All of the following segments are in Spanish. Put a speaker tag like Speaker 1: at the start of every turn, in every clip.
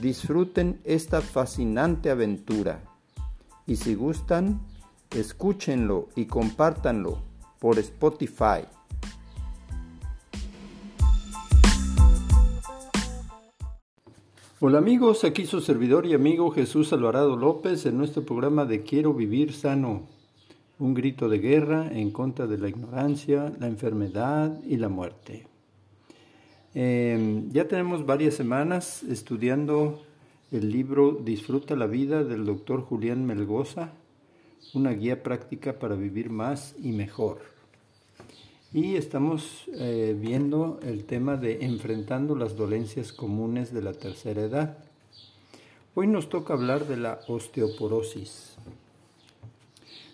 Speaker 1: Disfruten esta fascinante aventura y si gustan, escúchenlo y compártanlo por Spotify. Hola amigos, aquí su servidor y amigo Jesús Alvarado López en nuestro programa de Quiero vivir sano, un grito de guerra en contra de la ignorancia, la enfermedad y la muerte. Em, ya tenemos varias semanas estudiando el libro Disfruta la vida del doctor Julián Melgoza, una guía práctica para vivir más y mejor. Y estamos eh, viendo el tema de enfrentando las dolencias comunes de la tercera edad. Hoy nos toca hablar de la osteoporosis.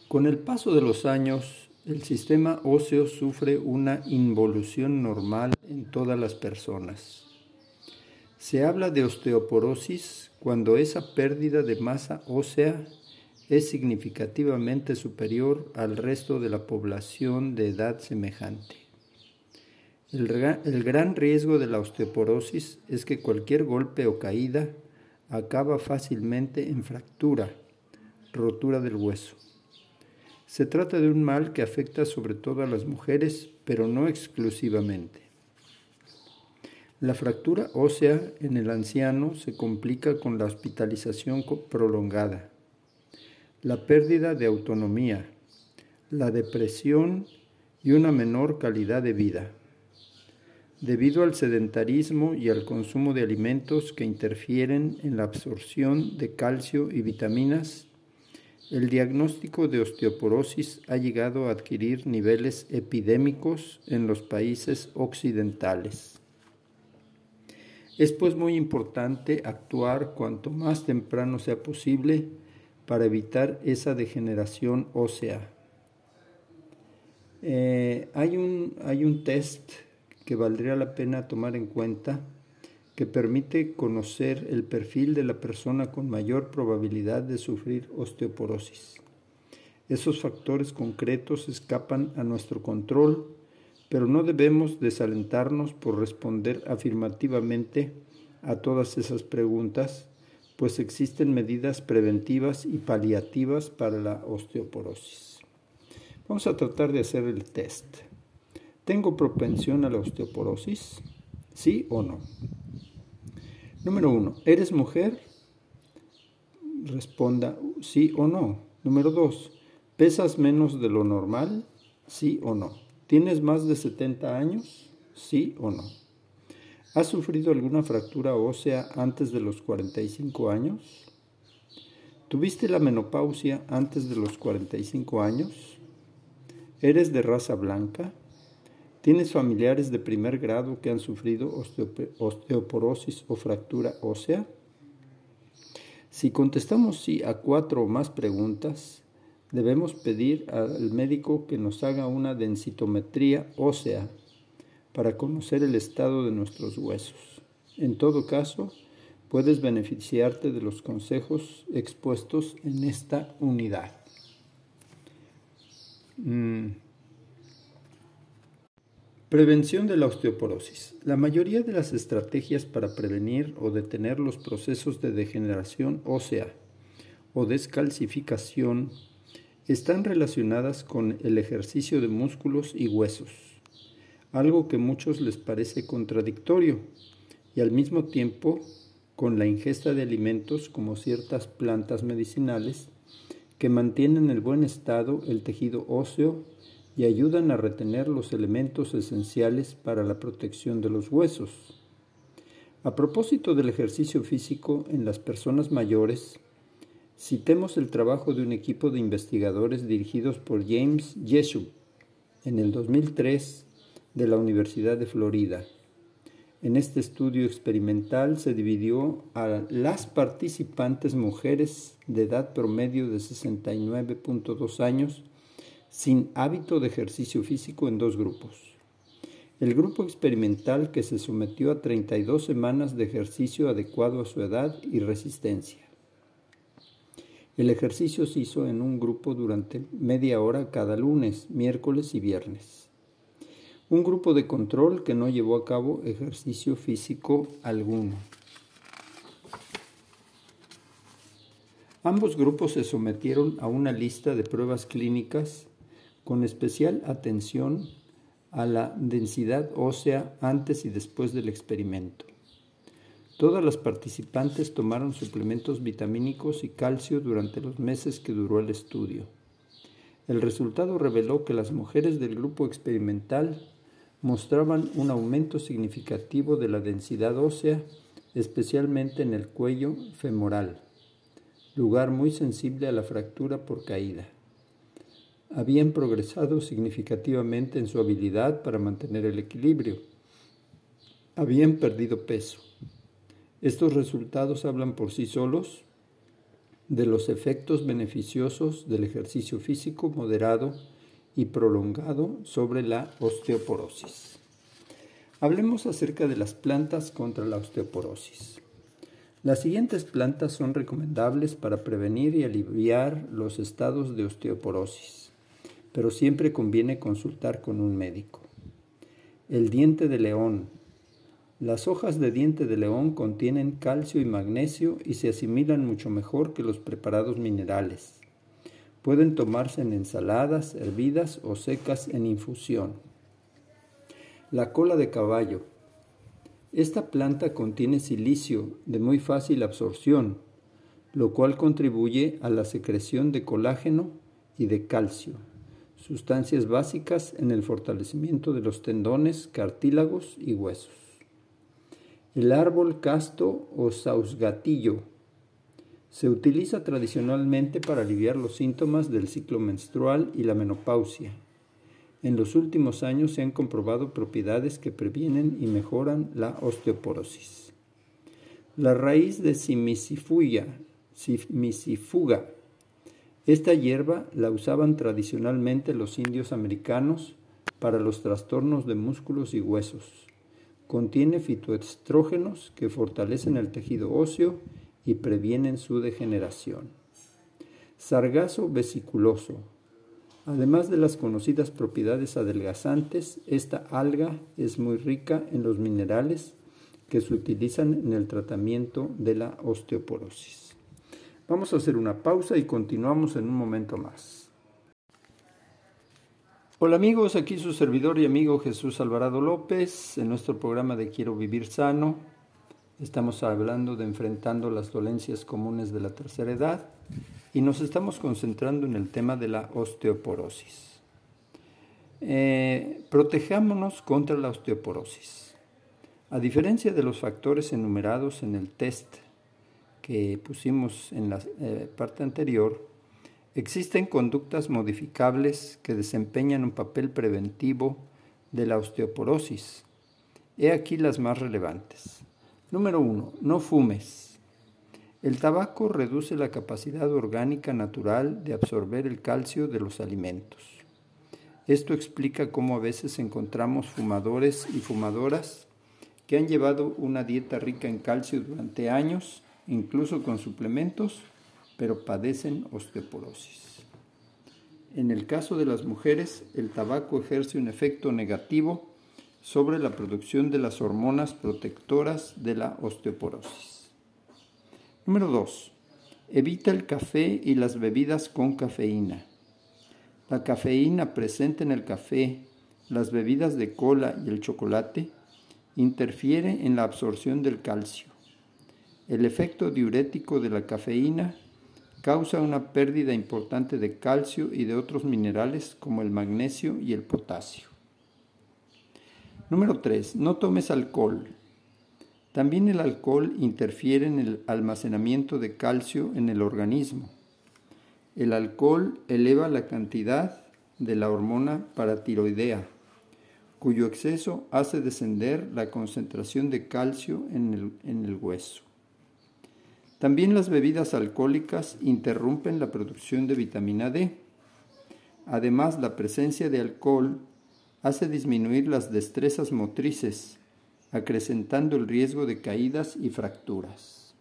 Speaker 1: Con el paso de los años, el sistema óseo sufre una involución normal en todas las personas. Se habla de osteoporosis cuando esa pérdida de masa ósea es significativamente superior al resto de la población de edad semejante. El, gran riesgo de la osteoporosis es que cualquier golpe o caída acaba fácilmente en fractura, rotura del hueso. Se trata de un mal que afecta sobre todo a las mujeres, pero no exclusivamente. La fractura ósea en el anciano se complica con la hospitalización prolongada, la pérdida de autonomía, la depresión y una menor calidad de vida. Debido al sedentarismo y al consumo de alimentos que interfieren en la absorción de calcio y vitaminas, el diagnóstico de osteoporosis ha llegado a adquirir niveles epidémicos en los países occidentales. Es pues muy importante actuar cuanto más temprano sea posible para evitar esa degeneración ósea. Eh, hay, un, hay un test que valdría la pena tomar en cuenta que permite conocer el perfil de la persona con mayor probabilidad de sufrir osteoporosis. Esos factores concretos escapan a nuestro control, pero no debemos desalentarnos por responder afirmativamente a todas esas preguntas, pues existen medidas preventivas y paliativas para la osteoporosis. Vamos a tratar de hacer el test. ¿Tengo propensión a la osteoporosis? ¿Sí o no? Número uno, ¿eres mujer? Responda sí o no. Número dos, ¿pesas menos de lo normal? Sí o no. ¿Tienes más de 70 años? Sí o no. ¿Has sufrido alguna fractura ósea antes de los 45 años? ¿Tuviste la menopausia antes de los 45 años? ¿Eres de raza blanca? ¿Tienes familiares de primer grado que han sufrido osteoporosis o fractura ósea? Si contestamos sí a cuatro o más preguntas, debemos pedir al médico que nos haga una densitometría ósea para conocer el estado de nuestros huesos. En todo caso, puedes beneficiarte de los consejos expuestos en esta unidad. Mm. Prevención de la osteoporosis. La mayoría de las estrategias para prevenir o detener los procesos de degeneración ósea o descalcificación están relacionadas con el ejercicio de músculos y huesos, algo que a muchos les parece contradictorio, y al mismo tiempo con la ingesta de alimentos como ciertas plantas medicinales que mantienen en buen estado el tejido óseo y ayudan a retener los elementos esenciales para la protección de los huesos. A propósito del ejercicio físico en las personas mayores, citemos el trabajo de un equipo de investigadores dirigidos por James Jessup en el 2003 de la Universidad de Florida. En este estudio experimental se dividió a las participantes mujeres de edad promedio de 69.2 años sin hábito de ejercicio físico en dos grupos. El grupo experimental que se sometió a 32 semanas de ejercicio adecuado a su edad y resistencia. El ejercicio se hizo en un grupo durante media hora cada lunes, miércoles y viernes un grupo de control que no llevó a cabo ejercicio físico alguno. Ambos grupos se sometieron a una lista de pruebas clínicas con especial atención a la densidad ósea antes y después del experimento. Todas las participantes tomaron suplementos vitamínicos y calcio durante los meses que duró el estudio. El resultado reveló que las mujeres del grupo experimental mostraban un aumento significativo de la densidad ósea, especialmente en el cuello femoral, lugar muy sensible a la fractura por caída. Habían progresado significativamente en su habilidad para mantener el equilibrio. Habían perdido peso. Estos resultados hablan por sí solos de los efectos beneficiosos del ejercicio físico moderado y prolongado sobre la osteoporosis. Hablemos acerca de las plantas contra la osteoporosis. Las siguientes plantas son recomendables para prevenir y aliviar los estados de osteoporosis, pero siempre conviene consultar con un médico. El diente de león. Las hojas de diente de león contienen calcio y magnesio y se asimilan mucho mejor que los preparados minerales. Pueden tomarse en ensaladas, hervidas o secas en infusión. La cola de caballo. Esta planta contiene silicio de muy fácil absorción, lo cual contribuye a la secreción de colágeno y de calcio, sustancias básicas en el fortalecimiento de los tendones, cartílagos y huesos. El árbol casto o sausgatillo se utiliza tradicionalmente para aliviar los síntomas del ciclo menstrual y la menopausia. En los últimos años se han comprobado propiedades que previenen y mejoran la osteoporosis. La raíz de simisifuga. Esta hierba la usaban tradicionalmente los indios americanos para los trastornos de músculos y huesos. Contiene fitoestrógenos que fortalecen el tejido óseo y previenen su degeneración. Sargazo vesiculoso. Además de las conocidas propiedades adelgazantes, esta alga es muy rica en los minerales que se utilizan en el tratamiento de la osteoporosis. Vamos a hacer una pausa y continuamos en un momento más. Hola amigos, aquí su servidor y amigo Jesús Alvarado López en nuestro programa de Quiero Vivir Sano Estamos hablando de enfrentando las dolencias comunes de la tercera edad y nos estamos concentrando en el tema de la osteoporosis. Eh, protejámonos contra la osteoporosis. A diferencia de los factores enumerados en el test que pusimos en la eh, parte anterior, existen conductas modificables que desempeñan un papel preventivo de la osteoporosis. He aquí las más relevantes. Número 1. No fumes. El tabaco reduce la capacidad orgánica natural de absorber el calcio de los alimentos. Esto explica cómo a veces encontramos fumadores y fumadoras que han llevado una dieta rica en calcio durante años, incluso con suplementos, pero padecen osteoporosis. En el caso de las mujeres, el tabaco ejerce un efecto negativo sobre la producción de las hormonas protectoras de la osteoporosis. Número 2. Evita el café y las bebidas con cafeína. La cafeína presente en el café, las bebidas de cola y el chocolate interfiere en la absorción del calcio. El efecto diurético de la cafeína causa una pérdida importante de calcio y de otros minerales como el magnesio y el potasio. Número 3. No tomes alcohol. También el alcohol interfiere en el almacenamiento de calcio en el organismo. El alcohol eleva la cantidad de la hormona paratiroidea, cuyo exceso hace descender la concentración de calcio en el, en el hueso. También las bebidas alcohólicas interrumpen la producción de vitamina D. Además, la presencia de alcohol hace disminuir las destrezas motrices, acrecentando el riesgo de caídas y fracturas.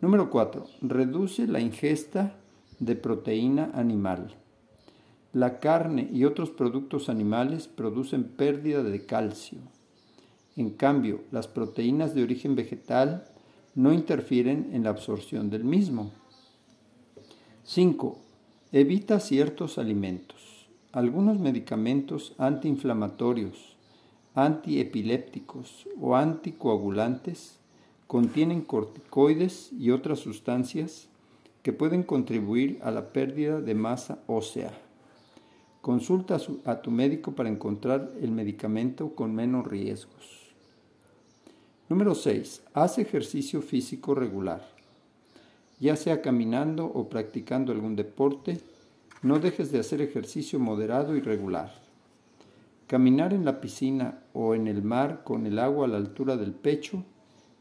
Speaker 1: Número 4. Reduce la ingesta de proteína animal. La carne y otros productos animales producen pérdida de calcio. En cambio, las proteínas de origen vegetal no interfieren en la absorción del mismo. 5. Evita ciertos alimentos. Algunos medicamentos antiinflamatorios, antiepilépticos o anticoagulantes contienen corticoides y otras sustancias que pueden contribuir a la pérdida de masa ósea. Consulta a tu médico para encontrar el medicamento con menos riesgos. Número 6. Haz ejercicio físico regular. Ya sea caminando o practicando algún deporte, no dejes de hacer ejercicio moderado y regular. Caminar en la piscina o en el mar con el agua a la altura del pecho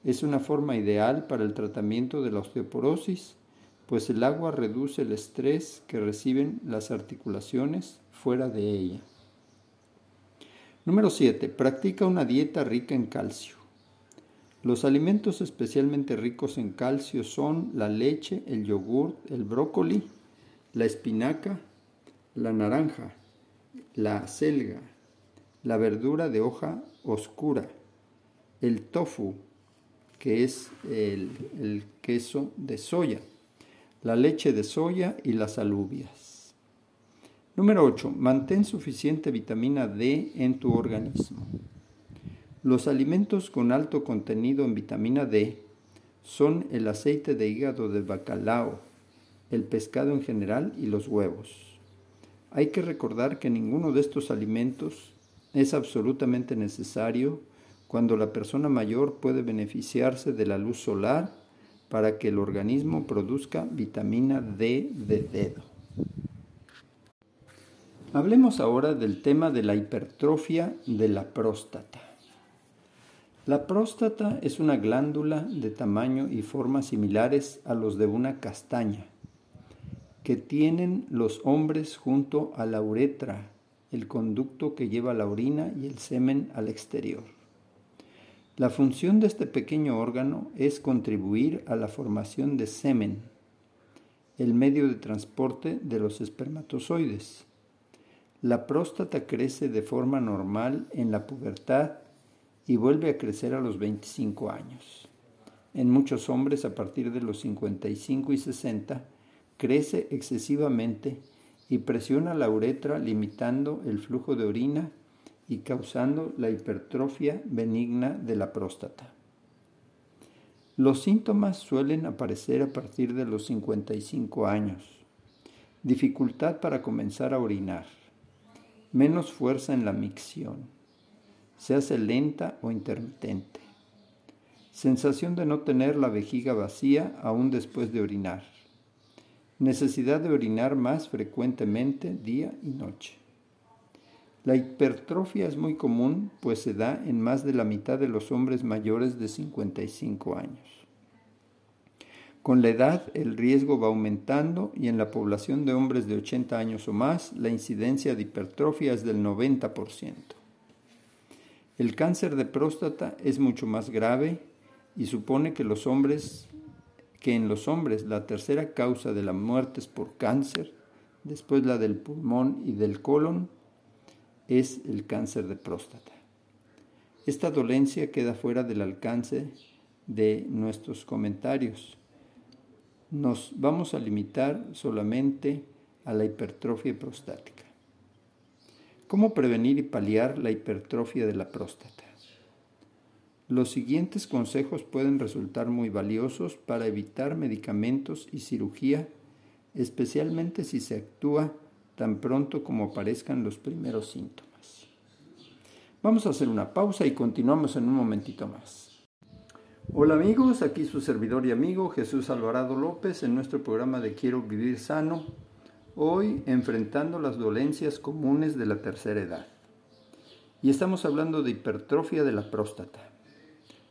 Speaker 1: es una forma ideal para el tratamiento de la osteoporosis, pues el agua reduce el estrés que reciben las articulaciones fuera de ella. Número 7. Practica una dieta rica en calcio. Los alimentos especialmente ricos en calcio son la leche, el yogur, el brócoli, la espinaca, la naranja, la selga, la verdura de hoja oscura, el tofu, que es el, el queso de soya, la leche de soya y las alubias. Número 8. Mantén suficiente vitamina D en tu organismo. Los alimentos con alto contenido en vitamina D son el aceite de hígado de bacalao, el pescado en general y los huevos. Hay que recordar que ninguno de estos alimentos es absolutamente necesario cuando la persona mayor puede beneficiarse de la luz solar para que el organismo produzca vitamina D de dedo. Hablemos ahora del tema de la hipertrofia de la próstata. La próstata es una glándula de tamaño y forma similares a los de una castaña, que tienen los hombres junto a la uretra, el conducto que lleva la orina y el semen al exterior. La función de este pequeño órgano es contribuir a la formación de semen, el medio de transporte de los espermatozoides. La próstata crece de forma normal en la pubertad y vuelve a crecer a los 25 años. En muchos hombres a partir de los 55 y 60 crece excesivamente y presiona la uretra limitando el flujo de orina y causando la hipertrofia benigna de la próstata. Los síntomas suelen aparecer a partir de los 55 años. Dificultad para comenzar a orinar. Menos fuerza en la micción se hace lenta o intermitente. Sensación de no tener la vejiga vacía aún después de orinar. Necesidad de orinar más frecuentemente día y noche. La hipertrofia es muy común, pues se da en más de la mitad de los hombres mayores de 55 años. Con la edad el riesgo va aumentando y en la población de hombres de 80 años o más la incidencia de hipertrofia es del 90%. El cáncer de próstata es mucho más grave y supone que los hombres que en los hombres la tercera causa de la muerte es por cáncer, después la del pulmón y del colon, es el cáncer de próstata. Esta dolencia queda fuera del alcance de nuestros comentarios. Nos vamos a limitar solamente a la hipertrofia prostática. ¿Cómo prevenir y paliar la hipertrofia de la próstata? Los siguientes consejos pueden resultar muy valiosos para evitar medicamentos y cirugía, especialmente si se actúa tan pronto como aparezcan los primeros síntomas. Vamos a hacer una pausa y continuamos en un momentito más. Hola amigos, aquí su servidor y amigo Jesús Alvarado López en nuestro programa de Quiero Vivir Sano Hoy enfrentando las dolencias comunes de la tercera edad. Y estamos hablando de hipertrofia de la próstata.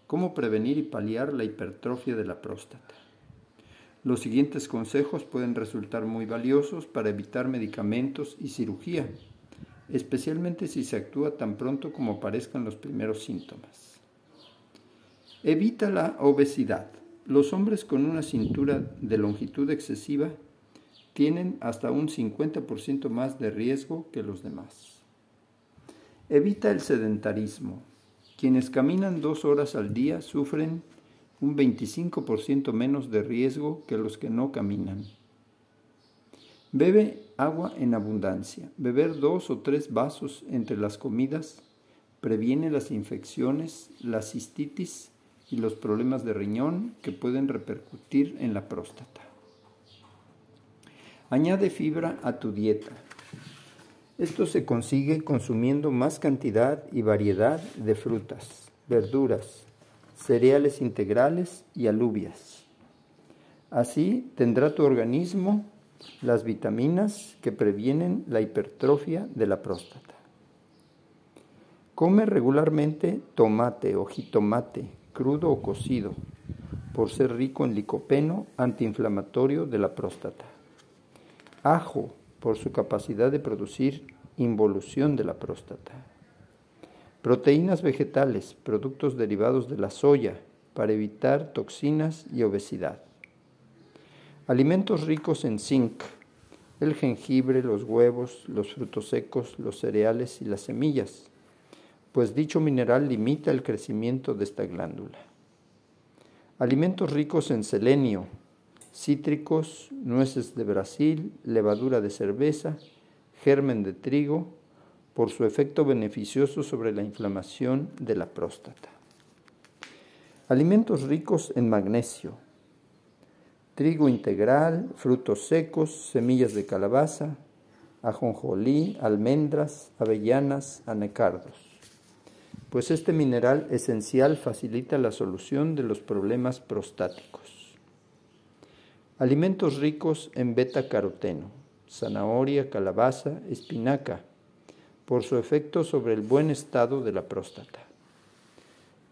Speaker 1: ¿Cómo prevenir y paliar la hipertrofia de la próstata? Los siguientes consejos pueden resultar muy valiosos para evitar medicamentos y cirugía, especialmente si se actúa tan pronto como aparezcan los primeros síntomas. Evita la obesidad. Los hombres con una cintura de longitud excesiva tienen hasta un 50% más de riesgo que los demás. Evita el sedentarismo. Quienes caminan dos horas al día sufren un 25% menos de riesgo que los que no caminan. Bebe agua en abundancia. Beber dos o tres vasos entre las comidas previene las infecciones, la cistitis y los problemas de riñón que pueden repercutir en la próstata. Añade fibra a tu dieta. Esto se consigue consumiendo más cantidad y variedad de frutas, verduras, cereales integrales y alubias. Así tendrá tu organismo las vitaminas que previenen la hipertrofia de la próstata. Come regularmente tomate o jitomate, crudo o cocido, por ser rico en licopeno antiinflamatorio de la próstata. Ajo, por su capacidad de producir involución de la próstata. Proteínas vegetales, productos derivados de la soya, para evitar toxinas y obesidad. Alimentos ricos en zinc, el jengibre, los huevos, los frutos secos, los cereales y las semillas, pues dicho mineral limita el crecimiento de esta glándula. Alimentos ricos en selenio, cítricos, nueces de Brasil, levadura de cerveza, germen de trigo, por su efecto beneficioso sobre la inflamación de la próstata. Alimentos ricos en magnesio, trigo integral, frutos secos, semillas de calabaza, ajonjolí, almendras, avellanas, anacardos. Pues este mineral esencial facilita la solución de los problemas prostáticos. Alimentos ricos en beta-caroteno, zanahoria, calabaza, espinaca, por su efecto sobre el buen estado de la próstata.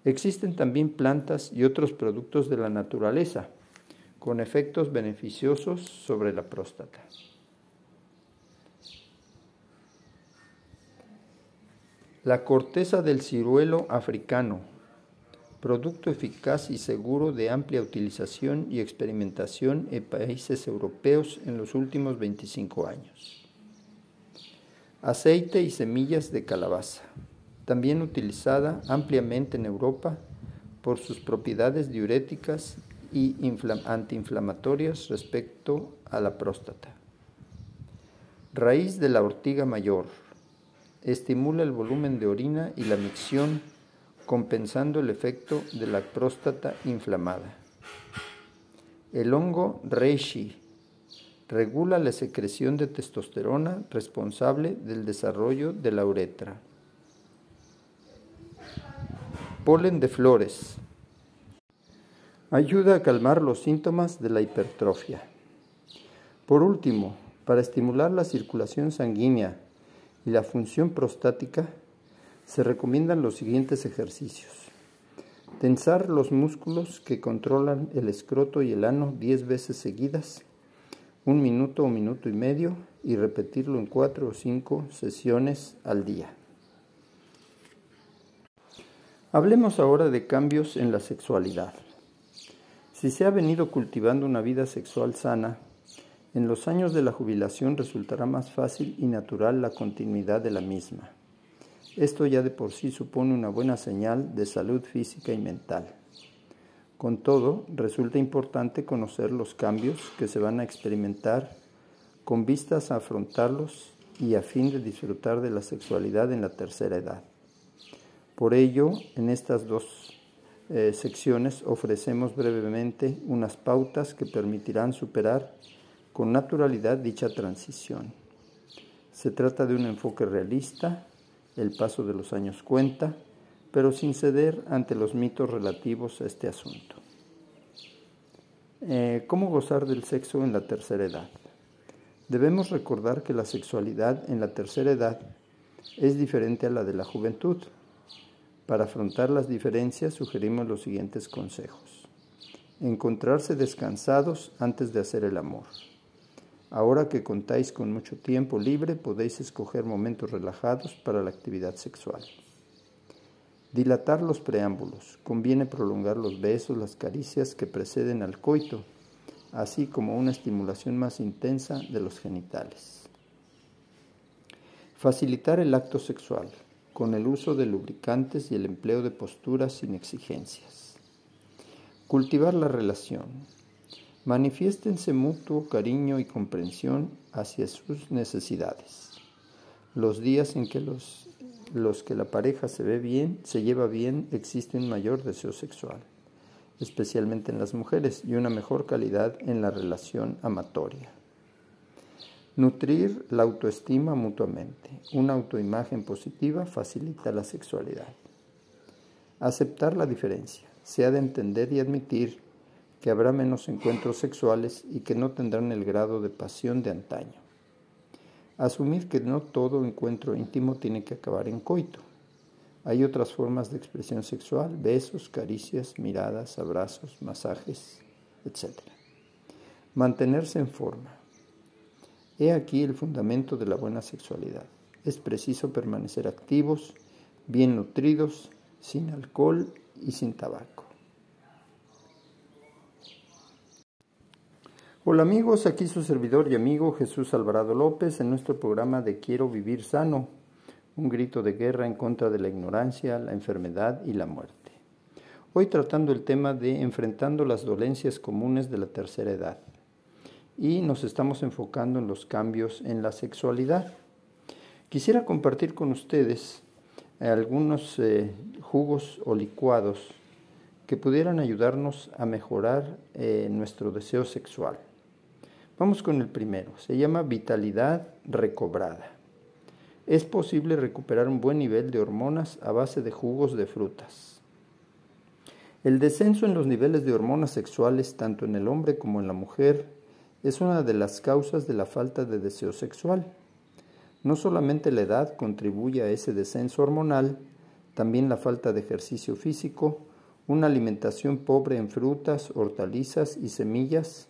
Speaker 1: Existen también plantas y otros productos de la naturaleza con efectos beneficiosos sobre la próstata. La corteza del ciruelo africano producto eficaz y seguro de amplia utilización y experimentación en países europeos en los últimos 25 años. Aceite y semillas de calabaza, también utilizada ampliamente en Europa por sus propiedades diuréticas y antiinflamatorias respecto a la próstata. Raíz de la ortiga mayor. Estimula el volumen de orina y la micción compensando el efecto de la próstata inflamada. El hongo reishi regula la secreción de testosterona responsable del desarrollo de la uretra. Polen de flores. Ayuda a calmar los síntomas de la hipertrofia. Por último, para estimular la circulación sanguínea y la función prostática, se recomiendan los siguientes ejercicios. Tensar los músculos que controlan el escroto y el ano 10 veces seguidas, un minuto o minuto y medio, y repetirlo en cuatro o cinco sesiones al día. Hablemos ahora de cambios en la sexualidad. Si se ha venido cultivando una vida sexual sana, en los años de la jubilación resultará más fácil y natural la continuidad de la misma. Esto ya de por sí supone una buena señal de salud física y mental. Con todo, resulta importante conocer los cambios que se van a experimentar con vistas a afrontarlos y a fin de disfrutar de la sexualidad en la tercera edad. Por ello, en estas dos eh, secciones ofrecemos brevemente unas pautas que permitirán superar con naturalidad dicha transición. Se trata de un enfoque realista el paso de los años cuenta, pero sin ceder ante los mitos relativos a este asunto. Eh, ¿Cómo gozar del sexo en la tercera edad? Debemos recordar que la sexualidad en la tercera edad es diferente a la de la juventud. Para afrontar las diferencias sugerimos los siguientes consejos. Encontrarse descansados antes de hacer el amor. Ahora que contáis con mucho tiempo libre, podéis escoger momentos relajados para la actividad sexual. Dilatar los preámbulos. Conviene prolongar los besos, las caricias que preceden al coito, así como una estimulación más intensa de los genitales. Facilitar el acto sexual con el uso de lubricantes y el empleo de posturas sin exigencias. Cultivar la relación Manifiéstense mutuo cariño y comprensión hacia sus necesidades. Los días en que los, los que la pareja se ve bien, se lleva bien, existe un mayor deseo sexual, especialmente en las mujeres, y una mejor calidad en la relación amatoria. Nutrir la autoestima mutuamente. Una autoimagen positiva facilita la sexualidad. Aceptar la diferencia. Se ha de entender y admitir que habrá menos encuentros sexuales y que no tendrán el grado de pasión de antaño. Asumir que no todo encuentro íntimo tiene que acabar en coito. Hay otras formas de expresión sexual, besos, caricias, miradas, abrazos, masajes, etc. Mantenerse en forma. He aquí el fundamento de la buena sexualidad. Es preciso permanecer activos, bien nutridos, sin alcohol y sin tabaco. Hola amigos, aquí su servidor y amigo Jesús Alvarado López en nuestro programa de Quiero vivir sano, un grito de guerra en contra de la ignorancia, la enfermedad y la muerte. Hoy tratando el tema de enfrentando las dolencias comunes de la tercera edad y nos estamos enfocando en los cambios en la sexualidad. Quisiera compartir con ustedes algunos eh, jugos o licuados que pudieran ayudarnos a mejorar eh, nuestro deseo sexual. Vamos con el primero. Se llama vitalidad recobrada. Es posible recuperar un buen nivel de hormonas a base de jugos de frutas. El descenso en los niveles de hormonas sexuales, tanto en el hombre como en la mujer, es una de las causas de la falta de deseo sexual. No solamente la edad contribuye a ese descenso hormonal, también la falta de ejercicio físico, una alimentación pobre en frutas, hortalizas y semillas,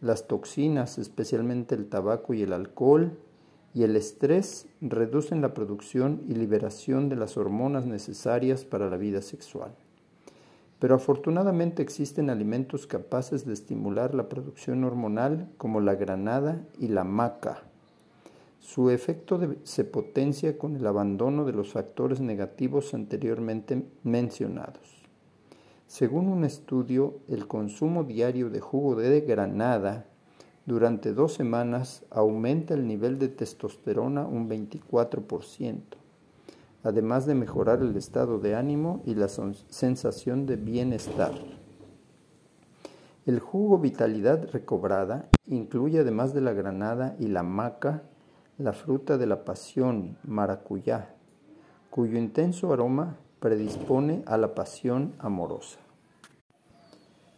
Speaker 1: las toxinas, especialmente el tabaco y el alcohol, y el estrés reducen la producción y liberación de las hormonas necesarias para la vida sexual. Pero afortunadamente existen alimentos capaces de estimular la producción hormonal como la granada y la maca. Su efecto se potencia con el abandono de los factores negativos anteriormente mencionados. Según un estudio, el consumo diario de jugo de granada durante dos semanas aumenta el nivel de testosterona un 24%, además de mejorar el estado de ánimo y la sensación de bienestar. El jugo Vitalidad Recobrada incluye además de la granada y la maca, la fruta de la pasión, maracuyá, cuyo intenso aroma predispone a la pasión amorosa.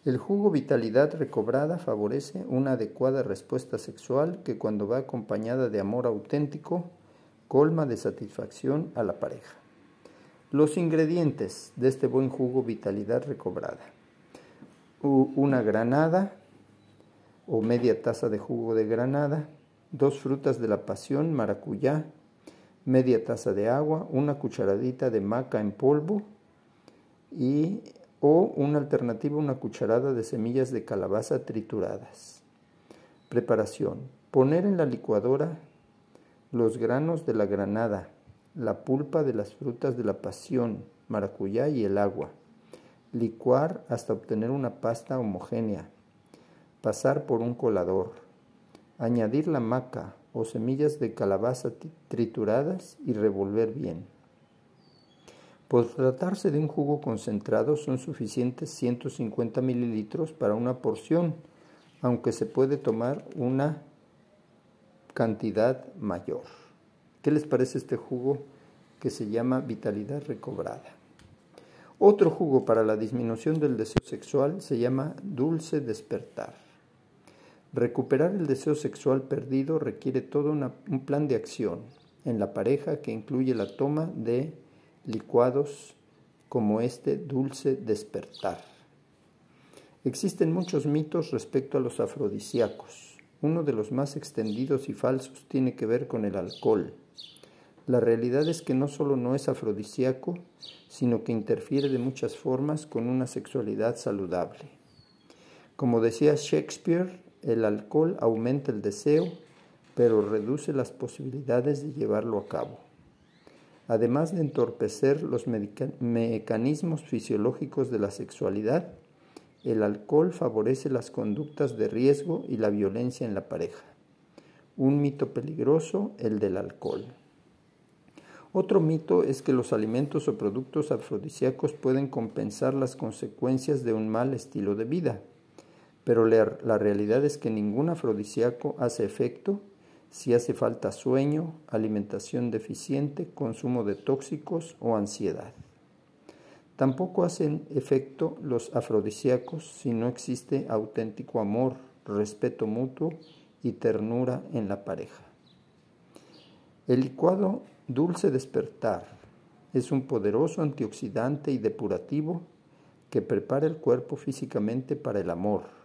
Speaker 1: El jugo vitalidad recobrada favorece una adecuada respuesta sexual que cuando va acompañada de amor auténtico, colma de satisfacción a la pareja. Los ingredientes de este buen jugo vitalidad recobrada. Una granada o media taza de jugo de granada, dos frutas de la pasión, maracuyá, media taza de agua, una cucharadita de maca en polvo y o una alternativa una cucharada de semillas de calabaza trituradas. Preparación. Poner en la licuadora los granos de la granada, la pulpa de las frutas de la pasión, maracuyá y el agua. Licuar hasta obtener una pasta homogénea. Pasar por un colador. Añadir la maca o semillas de calabaza trituradas y revolver bien. Por tratarse de un jugo concentrado son suficientes 150 mililitros para una porción, aunque se puede tomar una cantidad mayor. ¿Qué les parece este jugo que se llama vitalidad recobrada? Otro jugo para la disminución del deseo sexual se llama dulce despertar. Recuperar el deseo sexual perdido requiere todo un plan de acción en la pareja que incluye la toma de licuados como este dulce despertar. Existen muchos mitos respecto a los afrodisíacos. Uno de los más extendidos y falsos tiene que ver con el alcohol. La realidad es que no solo no es afrodisíaco, sino que interfiere de muchas formas con una sexualidad saludable. Como decía Shakespeare, el alcohol aumenta el deseo, pero reduce las posibilidades de llevarlo a cabo. Además de entorpecer los mecanismos fisiológicos de la sexualidad, el alcohol favorece las conductas de riesgo y la violencia en la pareja. Un mito peligroso, el del alcohol. Otro mito es que los alimentos o productos afrodisíacos pueden compensar las consecuencias de un mal estilo de vida, pero la, realidad es que ningún afrodisíaco hace efecto si hace falta sueño, alimentación deficiente, consumo de tóxicos o ansiedad. Tampoco hacen efecto los afrodisíacos si no existe auténtico amor, respeto mutuo y ternura en la pareja. El licuado Dulce Despertar es un poderoso antioxidante y depurativo que prepara el cuerpo físicamente para el amor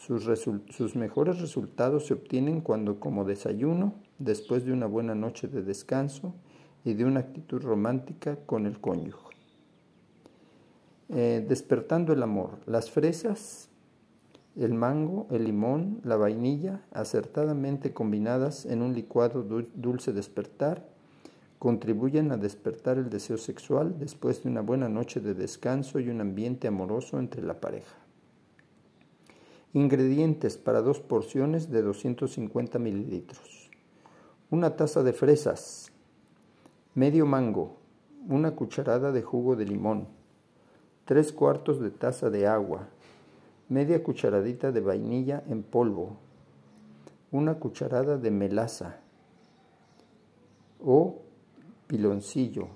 Speaker 1: sus, mejores resultados se obtienen cuando como desayuno, después de una buena noche de descanso y de una actitud romántica con el cónyuge. Eh, despertando el amor. Las fresas, el mango, el limón, la vainilla, acertadamente combinadas en un licuado dulce despertar, contribuyen a despertar el deseo sexual después de una buena noche de descanso y un ambiente amoroso entre la pareja. Ingredientes para dos porciones de 250 mililitros. Una taza de fresas, medio mango, una cucharada de jugo de limón, tres cuartos de taza de agua, media cucharadita de vainilla en polvo, una cucharada de melaza o piloncillo.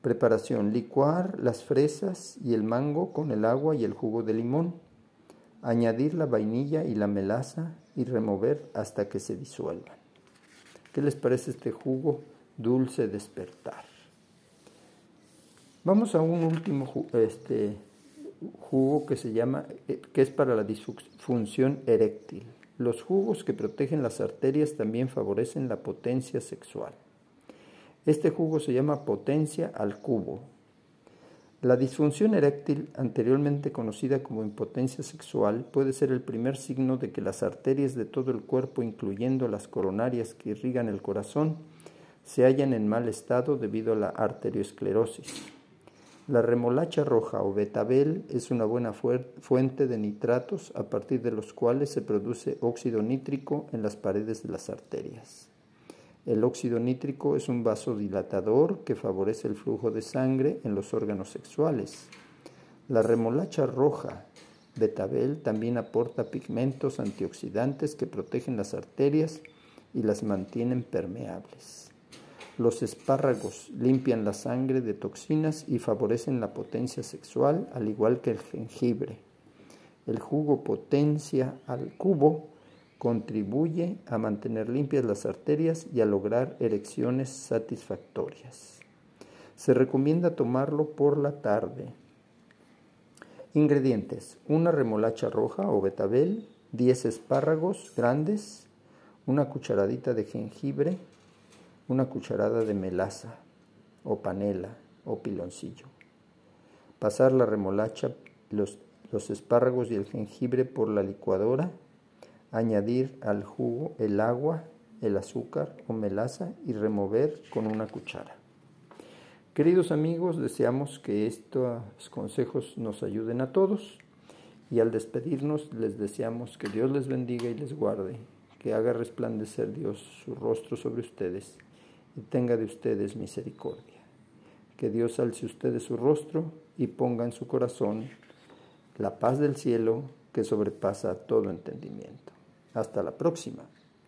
Speaker 1: Preparación. Licuar las fresas y el mango con el agua y el jugo de limón añadir la vainilla y la melaza y remover hasta que se disuelvan. ¿Qué les parece este jugo dulce despertar? Vamos a un último este, jugo que se llama, eh, que es para la disfunción eréctil. Los jugos que protegen las arterias también favorecen la potencia sexual. Este jugo se llama potencia al cubo la disfunción eréctil, anteriormente conocida como impotencia sexual, puede ser el primer signo de que las arterias de todo el cuerpo, incluyendo las coronarias que irrigan el corazón, se hallan en mal estado debido a la arteriosclerosis. La remolacha roja o betabel es una buena fuente de nitratos a partir de los cuales se produce óxido nítrico en las paredes de las arterias. El óxido nítrico es un vasodilatador que favorece el flujo de sangre en los órganos sexuales. La remolacha roja, betabel, también aporta pigmentos antioxidantes que protegen las arterias y las mantienen permeables. Los espárragos limpian la sangre de toxinas y favorecen la potencia sexual, al igual que el jengibre. El jugo potencia al cubo contribuye a mantener limpias las arterias y a lograr erecciones satisfactorias. Se recomienda tomarlo por la tarde. Ingredientes: una remolacha roja o betabel, 10 espárragos grandes, una cucharadita de jengibre, una cucharada de melaza o panela o piloncillo. Pasar la remolacha, los, los espárragos y el jengibre por la licuadora añadir al jugo el agua, el azúcar o melaza y remover con una cuchara. Queridos amigos, deseamos que estos consejos nos ayuden a todos y al despedirnos les deseamos que Dios les bendiga y les guarde, que haga resplandecer Dios su rostro sobre ustedes y tenga de ustedes misericordia. Que Dios alce ustedes su rostro y ponga en su corazón la paz del cielo que sobrepasa todo entendimiento. Hasta la próxima.